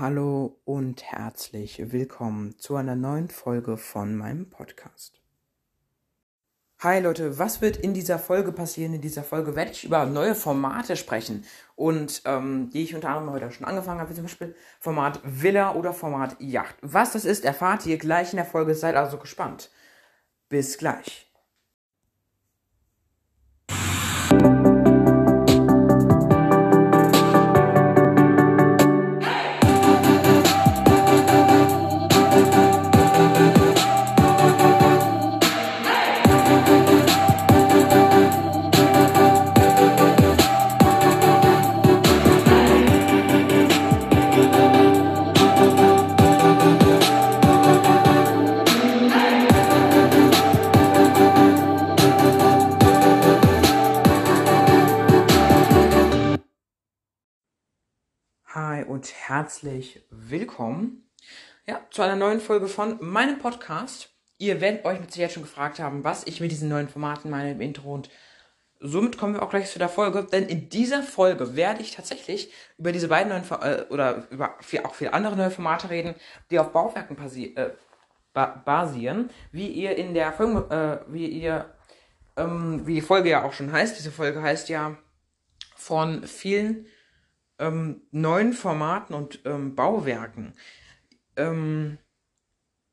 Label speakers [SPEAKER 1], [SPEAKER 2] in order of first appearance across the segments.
[SPEAKER 1] Hallo und herzlich willkommen zu einer neuen Folge von meinem Podcast. Hi Leute, was wird in dieser Folge passieren? In dieser Folge werde ich über neue Formate sprechen und ähm, die ich unter anderem heute schon angefangen habe, wie zum Beispiel Format Villa oder Format Yacht. Was das ist, erfahrt ihr gleich in der Folge, seid also gespannt. Bis gleich. Herzlich willkommen ja, zu einer neuen Folge von meinem Podcast. Ihr werdet euch mit Sicherheit schon gefragt haben, was ich mit diesen neuen Formaten meine im Intro und somit kommen wir auch gleich zu der Folge, denn in dieser Folge werde ich tatsächlich über diese beiden neuen äh, oder über viel, auch viele andere neue Formate reden, die auf Bauwerken äh, ba basieren, wie ihr in der Folge, äh, wie ihr ähm, wie die Folge ja auch schon heißt. Diese Folge heißt ja von vielen ähm, neuen Formaten und ähm, Bauwerken. Ähm,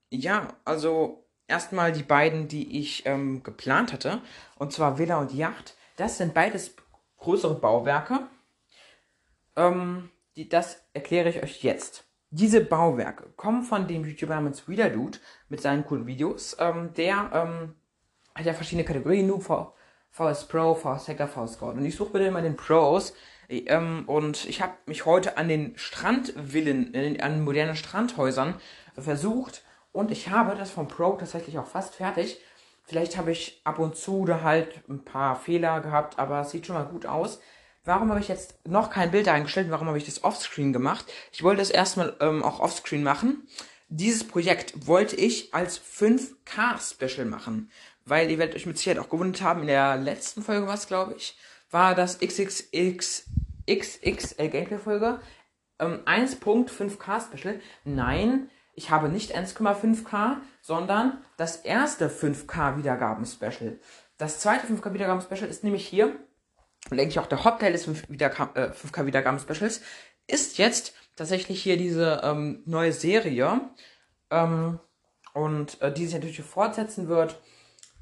[SPEAKER 1] ja, also erstmal die beiden, die ich ähm, geplant hatte, und zwar Villa und Yacht. Das sind beides größere Bauwerke. Ähm, die, das erkläre ich euch jetzt. Diese Bauwerke kommen von dem YouTuber namens Dude mit seinen coolen Videos. Ähm, der hat ja verschiedene Kategorien, Noob, VS Pro, VS Hacker, VS Scout. Und ich suche bitte immer den Pros ähm, und ich habe mich heute an den Strandvillen, äh, an modernen Strandhäusern versucht. Und ich habe das vom Pro tatsächlich auch fast fertig. Vielleicht habe ich ab und zu da halt ein paar Fehler gehabt, aber es sieht schon mal gut aus. Warum habe ich jetzt noch kein Bild eingestellt? Warum habe ich das offscreen gemacht? Ich wollte es erstmal ähm, auch offscreen machen. Dieses Projekt wollte ich als 5K-Special machen, weil ihr werdet euch mit Sicherheit auch gewundert haben, in der letzten Folge war es, glaube ich, war das XXX XXL Gameplay-Folge ähm, 1.5K Special. Nein, ich habe nicht 1,5K, sondern das erste 5K Wiedergaben-Special. Das zweite 5K Wiedergaben-Special ist nämlich hier, und denke ich auch der Hauptteil des 5 äh, 5K Wiedergaben-Specials, ist jetzt tatsächlich hier diese ähm, neue Serie. Ähm, und äh, die sich natürlich fortsetzen wird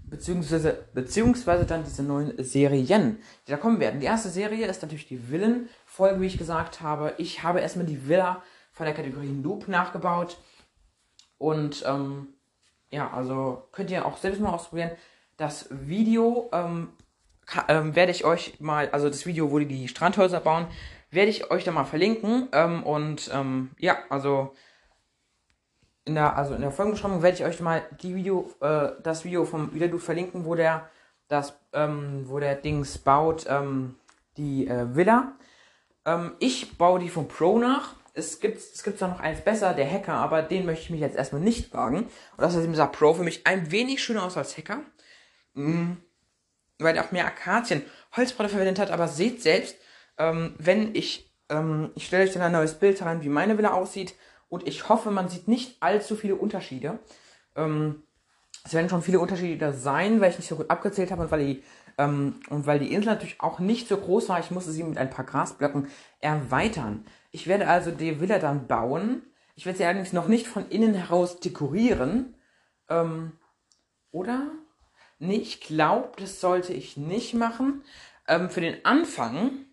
[SPEAKER 1] beziehungsweise, beziehungsweise dann diese neuen Serien, die da kommen werden. Die erste Serie ist natürlich die Villen-Folge, wie ich gesagt habe. Ich habe erstmal die Villa von der Kategorie Loop nachgebaut. Und ähm, ja, also könnt ihr auch selbst mal ausprobieren. Das Video ähm, ähm, werde ich euch mal, also das Video, wo die die Strandhäuser bauen, werde ich euch da mal verlinken. Ähm, und ähm, ja, also in der, also in der Folgenbeschreibung werde ich euch mal die Video, äh, das Video vom Wiederdu verlinken, wo der das, ähm, wo der Dings baut, ähm, die äh, Villa. Ähm, ich baue die vom Pro nach. Es gibt, es gibt zwar noch eins besser, der Hacker, aber den möchte ich mich jetzt erstmal nicht wagen. Und das ist dieser Pro für mich ein wenig schöner aus als Hacker. Mhm. Weil er auch mehr Akazien Holzbretter verwendet hat, aber seht selbst, ähm, wenn ich, ähm, ich stelle euch dann ein neues Bild herein, wie meine Villa aussieht und ich hoffe, man sieht nicht allzu viele Unterschiede. Ähm, es werden schon viele Unterschiede sein, weil ich nicht so gut abgezählt habe und weil die, ähm, und weil die Insel natürlich auch nicht so groß war. Ich musste sie mit ein paar Grasblöcken erweitern. Ich werde also die Villa dann bauen. Ich werde sie allerdings noch nicht von innen heraus dekorieren. Ähm, oder? Nee, ich glaube, das sollte ich nicht machen. Ähm, für den Anfang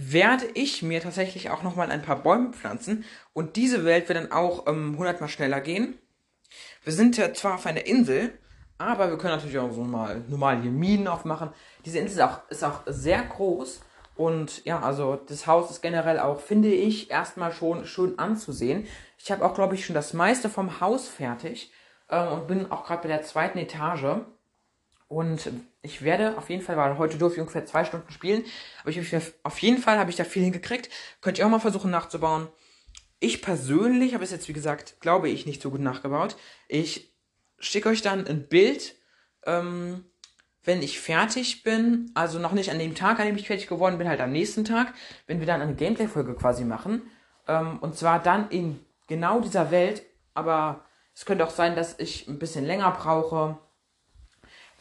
[SPEAKER 1] werde ich mir tatsächlich auch nochmal ein paar Bäume pflanzen und diese Welt wird dann auch ähm, 100 mal schneller gehen. Wir sind ja zwar auf einer Insel, aber wir können natürlich auch so mal normal hier Minen aufmachen. Diese Insel ist auch, ist auch sehr groß und ja, also das Haus ist generell auch, finde ich, erstmal schon schön anzusehen. Ich habe auch, glaube ich, schon das meiste vom Haus fertig äh, und bin auch gerade bei der zweiten Etage. Und ich werde auf jeden Fall, weil heute durfte ich ungefähr zwei Stunden spielen, aber ich, auf jeden Fall habe ich da viel hingekriegt. Könnt ihr auch mal versuchen nachzubauen. Ich persönlich habe es jetzt, wie gesagt, glaube ich, nicht so gut nachgebaut. Ich schicke euch dann ein Bild, ähm, wenn ich fertig bin. Also noch nicht an dem Tag, an dem ich fertig geworden bin, halt am nächsten Tag, wenn wir dann eine Gameplay-Folge quasi machen. Ähm, und zwar dann in genau dieser Welt, aber es könnte auch sein, dass ich ein bisschen länger brauche.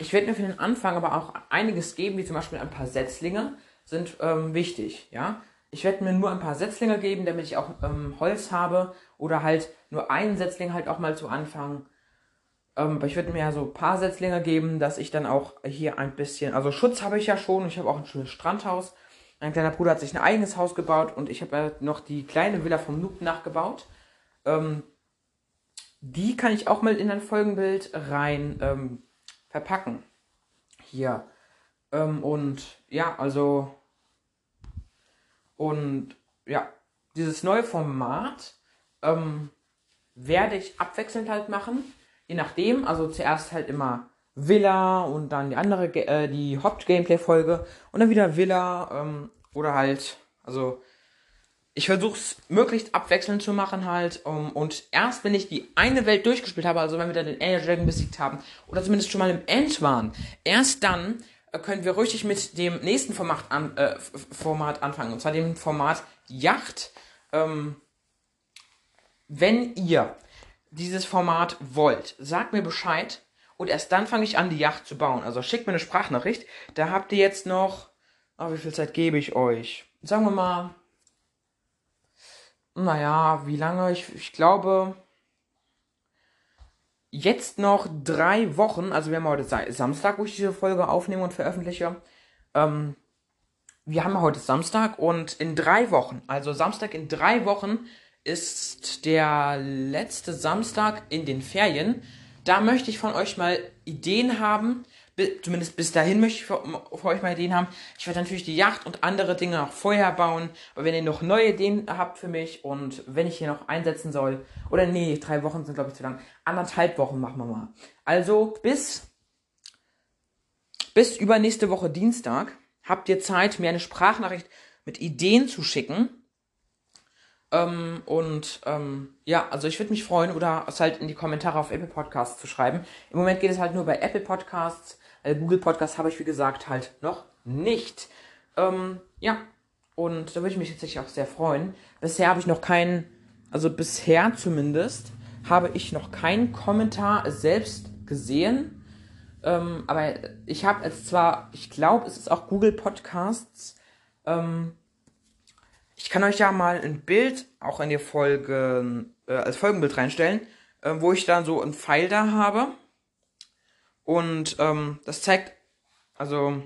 [SPEAKER 1] Ich werde mir für den Anfang aber auch einiges geben, wie zum Beispiel ein paar Setzlinge sind ähm, wichtig, ja. Ich werde mir nur ein paar Setzlinge geben, damit ich auch ähm, Holz habe oder halt nur einen Setzling halt auch mal zu Anfang. Ähm, ich würde mir ja so ein paar Setzlinge geben, dass ich dann auch hier ein bisschen, also Schutz habe ich ja schon, ich habe auch ein schönes Strandhaus. Mein kleiner Bruder hat sich ein eigenes Haus gebaut und ich habe ja noch die kleine Villa vom Noob nachgebaut. Ähm, die kann ich auch mal in ein Folgenbild rein ähm, verpacken. Hier. Ähm, und ja, also. Und ja, dieses neue Format ähm, werde ich abwechselnd halt machen. Je nachdem, also zuerst halt immer Villa und dann die andere, äh, die Haupt-Gameplay-Folge und dann wieder Villa ähm, oder halt, also ich versuche es möglichst abwechselnd zu machen halt. Um, und erst wenn ich die eine Welt durchgespielt habe, also wenn wir dann den Ender Dragon besiegt haben, oder zumindest schon mal im End waren, erst dann äh, können wir richtig mit dem nächsten Format, an, äh, Format anfangen. Und zwar dem Format Yacht. Ähm, wenn ihr dieses Format wollt, sagt mir Bescheid. Und erst dann fange ich an, die Yacht zu bauen. Also schickt mir eine Sprachnachricht. Da habt ihr jetzt noch. Oh, wie viel Zeit gebe ich euch? Sagen wir mal naja, wie lange? Ich, ich glaube, jetzt noch drei Wochen, also wir haben heute Samstag, wo ich diese Folge aufnehme und veröffentliche. Ähm, wir haben heute Samstag und in drei Wochen, also Samstag in drei Wochen, ist der letzte Samstag in den Ferien. Da möchte ich von euch mal Ideen haben, zumindest bis dahin möchte ich für, für, euch mal Ideen haben. Ich werde natürlich die Yacht und andere Dinge auch vorher bauen. Aber wenn ihr noch neue Ideen habt für mich und wenn ich hier noch einsetzen soll, oder nee, drei Wochen sind glaube ich zu lang, anderthalb Wochen machen wir mal. Also bis, bis übernächste Woche Dienstag habt ihr Zeit, mir eine Sprachnachricht mit Ideen zu schicken. Ähm, und ähm, ja, also ich würde mich freuen, oder es halt in die Kommentare auf Apple Podcasts zu schreiben. Im Moment geht es halt nur bei Apple Podcasts. Äh, Google Podcast habe ich, wie gesagt, halt noch nicht. Ähm, ja, und da würde ich mich tatsächlich auch sehr freuen. Bisher habe ich noch keinen, also bisher zumindest, habe ich noch keinen Kommentar selbst gesehen. Ähm, aber ich habe jetzt zwar, ich glaube, es ist auch Google Podcasts. Ähm, ich kann euch ja mal ein Bild auch in die Folge äh, als Folgenbild reinstellen, äh, wo ich dann so ein Pfeil da habe. Und ähm, das zeigt, also,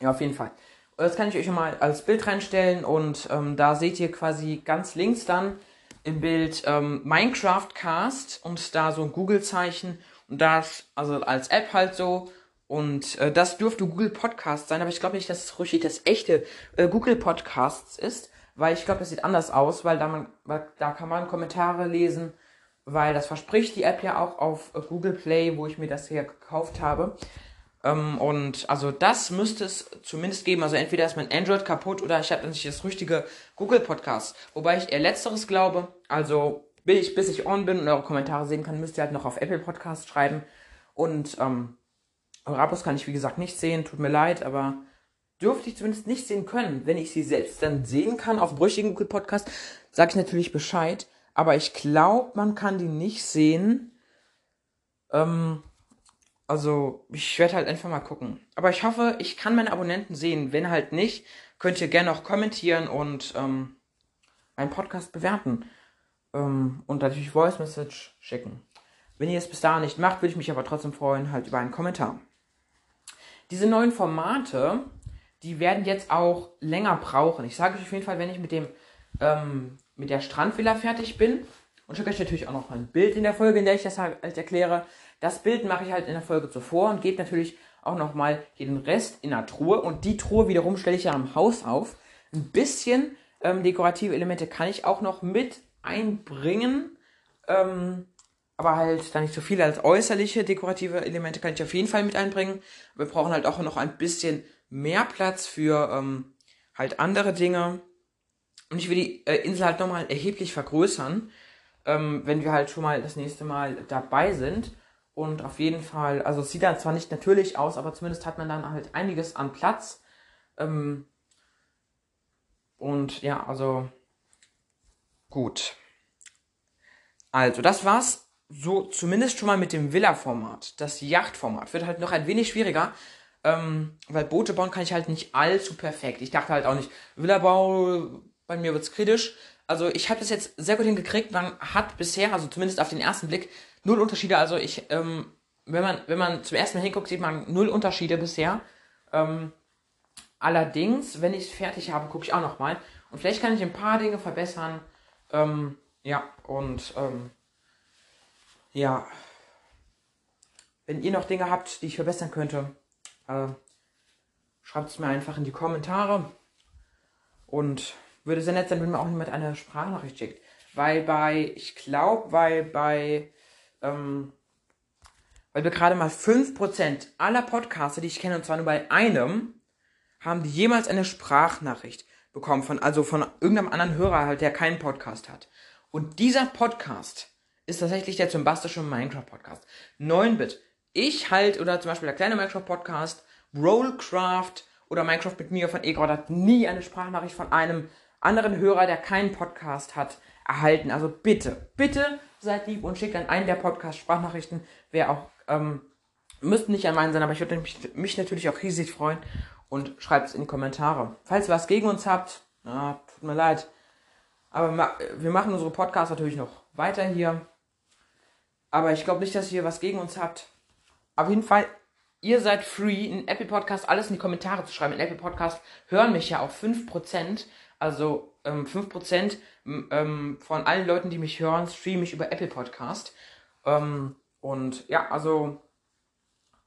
[SPEAKER 1] ja, auf jeden Fall. Das kann ich euch mal als Bild reinstellen und ähm, da seht ihr quasi ganz links dann im Bild ähm, Minecraft Cast und da so ein Google-Zeichen und das, also als App halt so. Und äh, das dürfte Google Podcast sein, aber ich glaube nicht, dass es richtig das echte äh, Google Podcasts ist, weil ich glaube, das sieht anders aus, weil da, man, weil da kann man Kommentare lesen weil das verspricht die App ja auch auf Google Play, wo ich mir das hier gekauft habe. Ähm, und also das müsste es zumindest geben. Also entweder ist mein Android kaputt oder ich habe nicht das richtige Google Podcast. Wobei ich eher letzteres glaube. Also bis ich, bis ich on bin und eure Kommentare sehen kann, müsst ihr halt noch auf Apple Podcast schreiben. Und ähm, eure Abos kann ich wie gesagt nicht sehen. Tut mir leid, aber dürfte ich zumindest nicht sehen können. Wenn ich sie selbst dann sehen kann auf brüchigen Google Podcast, sage ich natürlich Bescheid aber ich glaube, man kann die nicht sehen. Ähm, also, ich werde halt einfach mal gucken. Aber ich hoffe, ich kann meine Abonnenten sehen. Wenn halt nicht, könnt ihr gerne auch kommentieren und ähm, meinen Podcast bewerten. Ähm, und natürlich Voice Message schicken. Wenn ihr es bis dahin nicht macht, würde ich mich aber trotzdem freuen, halt über einen Kommentar. Diese neuen Formate, die werden jetzt auch länger brauchen. Ich sage euch auf jeden Fall, wenn ich mit dem ähm, mit der Strandvilla fertig bin. Und schicke euch natürlich auch noch ein Bild in der Folge, in der ich das halt erkläre. Das Bild mache ich halt in der Folge zuvor und gebe natürlich auch nochmal den Rest in der Truhe. Und die Truhe wiederum stelle ich ja am Haus auf. Ein bisschen ähm, dekorative Elemente kann ich auch noch mit einbringen. Ähm, aber halt da nicht so viel als äußerliche dekorative Elemente kann ich auf jeden Fall mit einbringen. Wir brauchen halt auch noch ein bisschen mehr Platz für ähm, halt andere Dinge. Und ich will die äh, Insel halt nochmal erheblich vergrößern, ähm, wenn wir halt schon mal das nächste Mal dabei sind. Und auf jeden Fall, also es sieht dann zwar nicht natürlich aus, aber zumindest hat man dann halt einiges an Platz. Ähm, und ja, also Gut. Also, das war's so zumindest schon mal mit dem Villa-Format. Das Yachtformat wird halt noch ein wenig schwieriger, ähm, weil Boote bauen kann ich halt nicht allzu perfekt. Ich dachte halt auch nicht, Villa-Bau, bei mir wird's kritisch. Also ich habe das jetzt sehr gut hingekriegt. Man hat bisher, also zumindest auf den ersten Blick, null Unterschiede. Also ich, ähm, wenn man, wenn man zum ersten Mal hinguckt, sieht man null Unterschiede bisher. Ähm, allerdings, wenn ich es fertig habe, gucke ich auch nochmal. Und vielleicht kann ich ein paar Dinge verbessern. Ähm, ja, und ähm, ja, wenn ihr noch Dinge habt, die ich verbessern könnte, äh, schreibt es mir einfach in die Kommentare. Und würde sehr nett sein, wenn mir auch jemand eine Sprachnachricht schickt. Weil bei, ich glaube, weil bei, ähm, weil wir gerade mal 5% aller Podcaster, die ich kenne, und zwar nur bei einem, haben die jemals eine Sprachnachricht bekommen von, also von irgendeinem anderen Hörer halt, der keinen Podcast hat. Und dieser Podcast ist tatsächlich der zumbastische Minecraft Podcast. 9-Bit. Ich halt, oder zum Beispiel der kleine Minecraft Podcast, Rollcraft oder Minecraft mit mir von Egor hat nie eine Sprachnachricht von einem anderen Hörer, der keinen Podcast hat, erhalten. Also bitte, bitte seid lieb und schickt an einen der Podcast-Sprachnachrichten. Wer auch, ähm, müssten nicht an meinen sein, aber ich würde mich, mich natürlich auch riesig freuen und schreibt es in die Kommentare. Falls ihr was gegen uns habt, na, tut mir leid. Aber wir machen unsere Podcasts natürlich noch weiter hier. Aber ich glaube nicht, dass ihr was gegen uns habt. Auf jeden Fall, ihr seid free, in Apple Podcast alles in die Kommentare zu schreiben. In Apple Podcast hören mich ja auch 5%. Also ähm, 5% ähm, von allen Leuten, die mich hören, streame ich über Apple Podcast. Ähm, und ja, also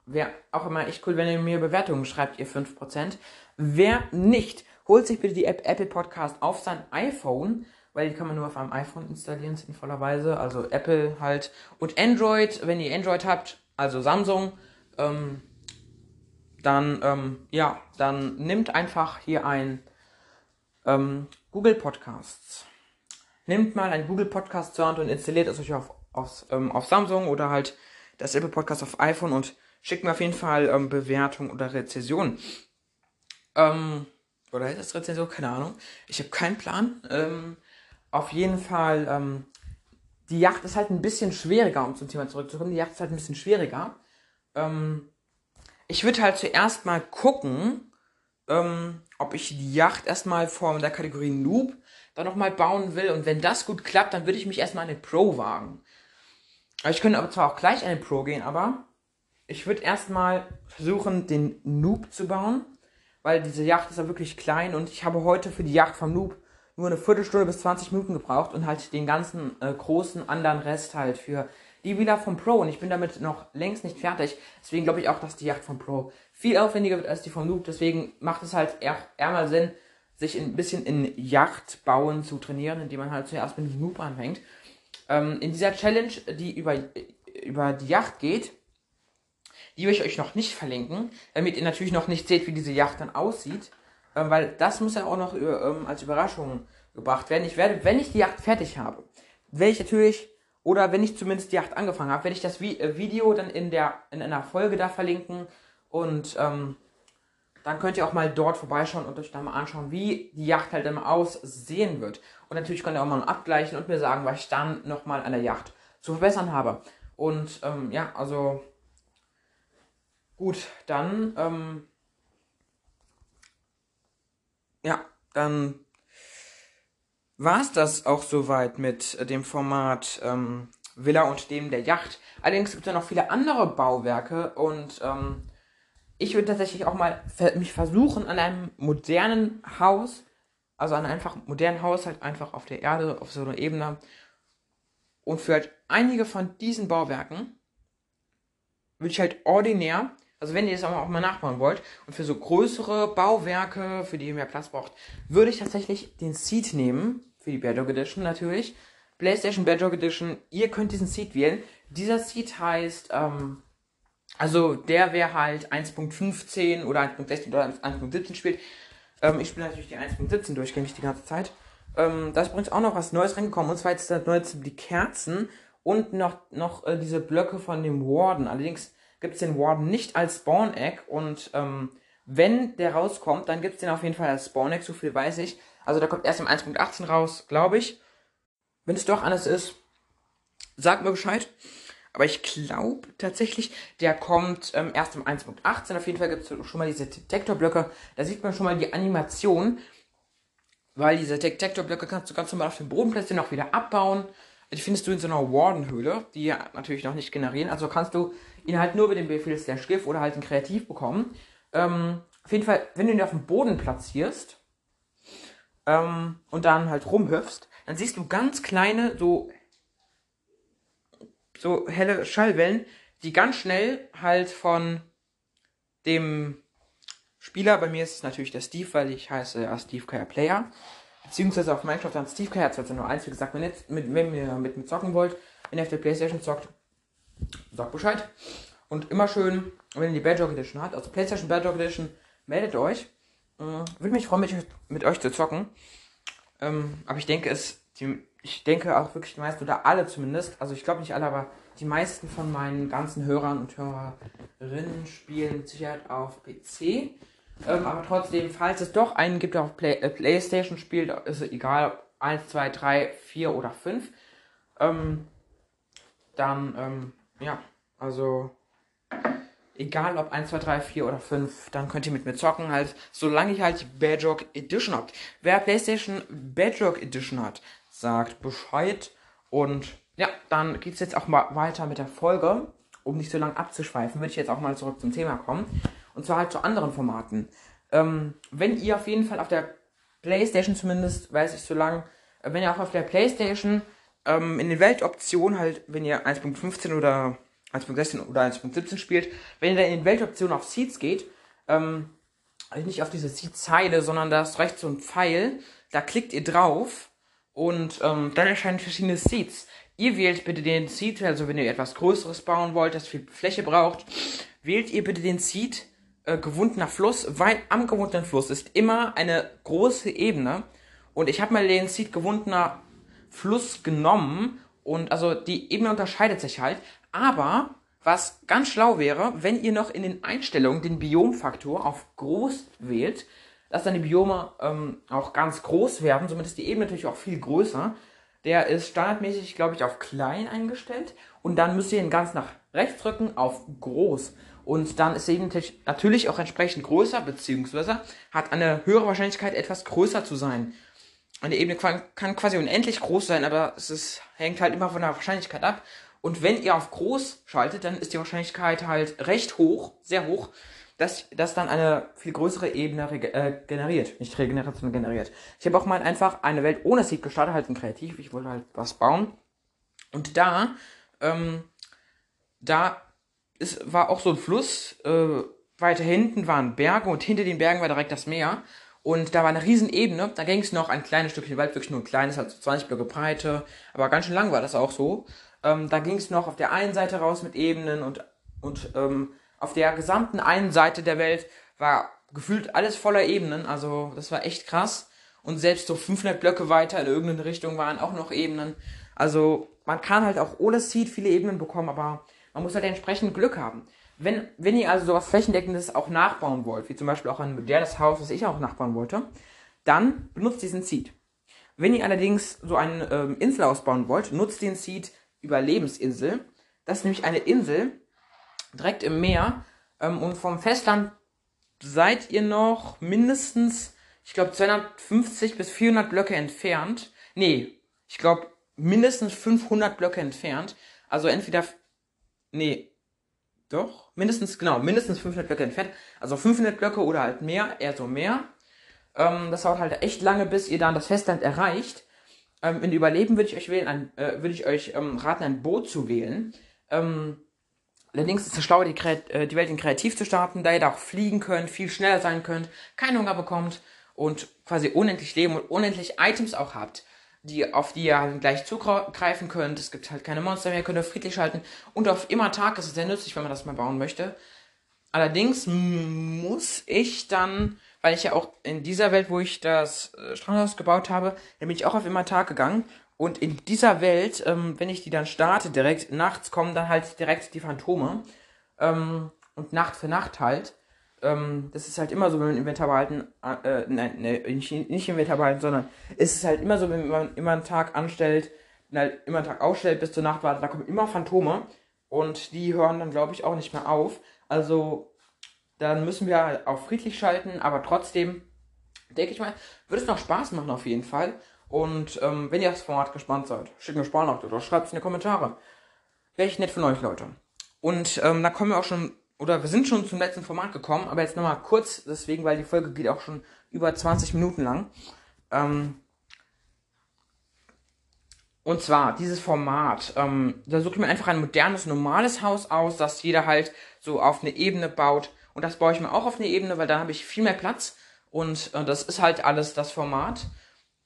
[SPEAKER 1] wäre auch immer echt cool, wenn ihr mir Bewertungen schreibt, ihr 5%. Wer nicht, holt sich bitte die App Apple Podcast auf sein iPhone, weil die kann man nur auf einem iPhone installieren, sinnvollerweise. Also Apple halt. Und Android, wenn ihr Android habt, also Samsung, ähm, dann, ähm, ja, dann nimmt einfach hier ein ähm, Google Podcasts. Nehmt mal ein Google Podcast Hand und installiert es euch auf, auf, ähm, auf Samsung oder halt das Apple Podcast auf iPhone und schickt mir auf jeden Fall ähm, Bewertung oder Rezession. Ähm, oder ist das Rezension? Keine Ahnung. Ich habe keinen Plan. Ähm, auf jeden Fall, ähm, die Yacht ist halt ein bisschen schwieriger, um zum Thema zurückzukommen. Die Yacht ist halt ein bisschen schwieriger. Ähm, ich würde halt zuerst mal gucken, ähm, ob ich die Yacht erstmal von der Kategorie Noob dann nochmal bauen will. Und wenn das gut klappt, dann würde ich mich erstmal an den Pro wagen. Ich könnte aber zwar auch gleich an den Pro gehen, aber ich würde erstmal versuchen, den Noob zu bauen. Weil diese Yacht ist ja wirklich klein und ich habe heute für die Yacht vom Noob nur eine Viertelstunde bis 20 Minuten gebraucht und halt den ganzen äh, großen anderen Rest halt für die Villa vom Pro. Und ich bin damit noch längst nicht fertig. Deswegen glaube ich auch, dass die Yacht vom Pro viel aufwendiger wird als die vom Noob. Deswegen macht es halt eher, eher mal Sinn, sich ein bisschen in Yachtbauen zu trainieren, indem man halt zuerst mit dem Noob anfängt. Ähm, in dieser Challenge, die über, über die Yacht geht, die will ich euch noch nicht verlinken, damit ihr natürlich noch nicht seht, wie diese Yacht dann aussieht. Ähm, weil das muss ja auch noch ähm, als Überraschung gebracht werden. Ich werde, wenn ich die Yacht fertig habe, werde ich natürlich, oder wenn ich zumindest die Yacht angefangen habe, werde ich das Vi äh, Video dann in der in einer Folge da verlinken und ähm, dann könnt ihr auch mal dort vorbeischauen und euch dann mal anschauen, wie die Yacht halt dann aussehen wird. Und natürlich könnt ihr auch mal abgleichen und mir sagen, was ich dann nochmal an der Yacht zu verbessern habe. Und ähm, ja, also gut, dann ähm, ja, dann war es das auch soweit mit dem Format ähm, Villa und dem der Yacht. Allerdings gibt es ja noch viele andere Bauwerke und ähm, ich würde tatsächlich auch mal mich versuchen an einem modernen Haus, also an einem einfach modernen Haus halt einfach auf der Erde, auf so einer Ebene. Und für halt einige von diesen Bauwerken würde ich halt ordinär also wenn ihr es auch mal nachbauen wollt und für so größere Bauwerke, für die ihr mehr Platz braucht, würde ich tatsächlich den Seed nehmen, für die Bedrock Edition natürlich. PlayStation Bedrock Edition, ihr könnt diesen Seed wählen. Dieser Seed heißt, ähm, also der wer halt 1.15 oder 1.16 oder 1.17 spielt. Ähm, ich spiele natürlich die 1.17 durchgängig die ganze Zeit. Ähm, da ist übrigens auch noch was Neues reingekommen und zwar jetzt das neueste die Kerzen und noch, noch äh, diese Blöcke von dem Warden. Allerdings gibt es den Warden nicht als Spawn-Egg und ähm, wenn der rauskommt, dann gibt es den auf jeden Fall als Spawn-Egg, so viel weiß ich. Also der kommt erst im 1.18 raus, glaube ich. Wenn es doch anders ist, sagt mir Bescheid. Aber ich glaube tatsächlich, der kommt ähm, erst im 1.18. Auf jeden Fall gibt es schon mal diese Detektorblöcke. Da sieht man schon mal die Animation. Weil diese Detektorblöcke kannst du ganz normal auf dem Boden platzieren, auch wieder abbauen. Die findest du in so einer Warden-Höhle, die ja natürlich noch nicht generieren. Also kannst du ihn halt nur mit dem Befehl slash GIF oder halt in Kreativ bekommen. Ähm, auf jeden Fall, wenn du ihn auf dem Boden platzierst ähm, und dann halt rumhüpfst, dann siehst du ganz kleine, so so helle Schallwellen, die ganz schnell halt von dem Spieler, bei mir ist es natürlich der Steve, weil ich heiße ja Steve Kaya Player, beziehungsweise auf Minecraft dann Steve Kaya 201, wie gesagt, wenn, jetzt mit, wenn ihr mit mir zocken wollt, wenn ihr auf der Playstation zockt, sagt Bescheid. Und immer schön, wenn ihr die Bedrock Edition habt, also Playstation Bedrock Edition, meldet euch. Äh, Würde mich freuen, mit, euch zu zocken. Ähm, aber ich denke, es ich denke auch wirklich die meisten oder alle zumindest, also ich glaube nicht alle, aber die meisten von meinen ganzen Hörern und Hörerinnen spielen mit Sicherheit auf PC. Ähm, aber trotzdem, falls es doch einen gibt, der auf Play äh, PlayStation spielt, ist es egal, ob 1, 2, 3, 4 oder 5. Ähm, dann, ähm, ja, also egal ob 1, 2, 3, 4 oder 5, dann könnt ihr mit mir zocken, halt, solange ich halt die Bedrock Edition habt. Wer PlayStation Bedrock Edition hat, sagt Bescheid. Und ja, dann geht es jetzt auch mal weiter mit der Folge. Um nicht so lange abzuschweifen, würde ich jetzt auch mal zurück zum Thema kommen. Und zwar halt zu anderen Formaten. Ähm, wenn ihr auf jeden Fall auf der Playstation zumindest, weiß ich so lang, äh, wenn ihr auch auf der Playstation ähm, in den Weltoptionen halt, wenn ihr 1.15 oder 1.16 oder 1.17 spielt, wenn ihr da in den Weltoptionen auf Seeds geht, ähm, also nicht auf diese Seed-Zeile, sondern da ist rechts so ein Pfeil, da klickt ihr drauf und ähm, dann erscheinen verschiedene Seeds. Ihr wählt bitte den Seed, also wenn ihr etwas Größeres bauen wollt, das viel Fläche braucht, wählt ihr bitte den Seed äh, gewundener Fluss, weil am gewundenen Fluss ist immer eine große Ebene. Und ich habe mal den Seed gewundener Fluss genommen und also die Ebene unterscheidet sich halt. Aber was ganz schlau wäre, wenn ihr noch in den Einstellungen den Biomfaktor auf groß wählt, dass dann die Biome ähm, auch ganz groß werden. Somit ist die Ebene natürlich auch viel größer. Der ist standardmäßig, glaube ich, auf klein eingestellt. Und dann müsst ihr ihn ganz nach rechts drücken auf groß. Und dann ist die Ebene natürlich auch entsprechend größer, beziehungsweise hat eine höhere Wahrscheinlichkeit, etwas größer zu sein. Eine Ebene kann quasi unendlich groß sein, aber es ist, hängt halt immer von der Wahrscheinlichkeit ab. Und wenn ihr auf groß schaltet, dann ist die Wahrscheinlichkeit halt recht hoch, sehr hoch, dass das dann eine viel größere Ebene äh, generiert. Nicht regeneriert, sondern generiert. Ich habe auch mal einfach eine Welt ohne Seed gestartet, halt ein Kreativ. Ich wollte halt was bauen. Und da, ähm, da ist, war auch so ein Fluss. Äh, weiter hinten waren Berge und hinter den Bergen war direkt das Meer. Und da war eine riesen Ebene. Da ging es noch ein kleines Stückchen Wald, wirklich nur ein kleines, halt so 20 Blöcke Breite. Aber ganz schön lang war das auch so. Ähm, da ging es noch auf der einen Seite raus mit Ebenen und, und ähm, auf der gesamten einen Seite der Welt war gefühlt alles voller Ebenen. Also das war echt krass. Und selbst so 500 Blöcke weiter in irgendeine Richtung waren auch noch Ebenen. Also man kann halt auch ohne Seed viele Ebenen bekommen, aber man muss halt entsprechend Glück haben. Wenn, wenn ihr also sowas Flächendeckendes auch nachbauen wollt, wie zum Beispiel auch ein modernes Haus, was ich auch nachbauen wollte, dann benutzt diesen Seed. Wenn ihr allerdings so eine ähm, Insel ausbauen wollt, nutzt den Seed Überlebensinsel. Das ist nämlich eine Insel, direkt im Meer. Ähm, und vom Festland seid ihr noch mindestens, ich glaube, 250 bis 400 Blöcke entfernt. Nee, ich glaube, mindestens 500 Blöcke entfernt. Also entweder, nee, doch, mindestens, genau, mindestens 500 Blöcke entfernt. Also 500 Blöcke oder halt mehr, eher so mehr. Ähm, das dauert halt echt lange, bis ihr dann das Festland erreicht. Ähm, ihr überleben, würde ich euch wählen, ein, äh, würde ich euch ähm, raten, ein Boot zu wählen. Ähm, Allerdings ist es schlauer, die, äh, die Welt in kreativ zu starten, da ihr da auch fliegen könnt, viel schneller sein könnt, keinen Hunger bekommt und quasi unendlich leben und unendlich Items auch habt, die, auf die ihr gleich zugreifen könnt. Es gibt halt keine Monster mehr, könnt ihr friedlich schalten und auf immer Tag ist es sehr nützlich, wenn man das mal bauen möchte. Allerdings muss ich dann, weil ich ja auch in dieser Welt, wo ich das äh, Strandhaus gebaut habe, da bin ich auch auf immer Tag gegangen und in dieser Welt, ähm, wenn ich die dann starte, direkt nachts kommen dann halt direkt die Phantome. Ähm, und Nacht für Nacht halt. Ähm, das ist halt immer so, wenn man Inventar behalten, äh, nein, nee, nicht, nicht Inventar behalten, sondern es ist halt immer so, wenn man immer einen Tag anstellt, halt immer Tag ausstellt bis zur Nacht wartet, da kommen immer Phantome und die hören dann, glaube ich, auch nicht mehr auf. Also dann müssen wir auf friedlich schalten, aber trotzdem, denke ich mal, wird es noch Spaß machen auf jeden Fall. Und ähm, wenn ihr das Format gespannt seid, schickt mir Sparnachricht oder schreibt es in die Kommentare. Wäre ich nett von euch, Leute. Und ähm, da kommen wir auch schon, oder wir sind schon zum letzten Format gekommen, aber jetzt nochmal kurz, deswegen, weil die Folge geht auch schon über 20 Minuten lang. Ähm, und zwar dieses Format, ähm, da suche ich mir einfach ein modernes, normales Haus aus, das jeder halt so auf eine Ebene baut. Und das baue ich mir auch auf eine Ebene, weil da habe ich viel mehr Platz. Und äh, das ist halt alles das Format.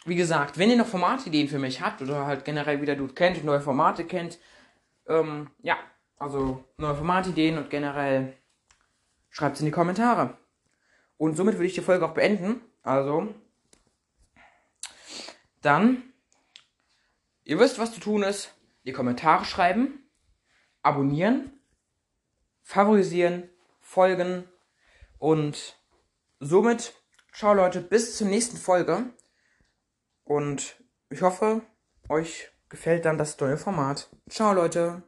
[SPEAKER 1] Wie gesagt, wenn ihr noch Formatideen für mich habt oder halt generell wieder du kennt, neue Formate kennt, ähm, ja, also neue Formatideen und generell schreibt es in die Kommentare. Und somit würde ich die Folge auch beenden. Also, dann, ihr wisst, was zu tun ist. Die Kommentare schreiben, abonnieren, favorisieren, folgen und somit, ciao Leute, bis zur nächsten Folge. Und ich hoffe, euch gefällt dann das neue Format. Ciao Leute.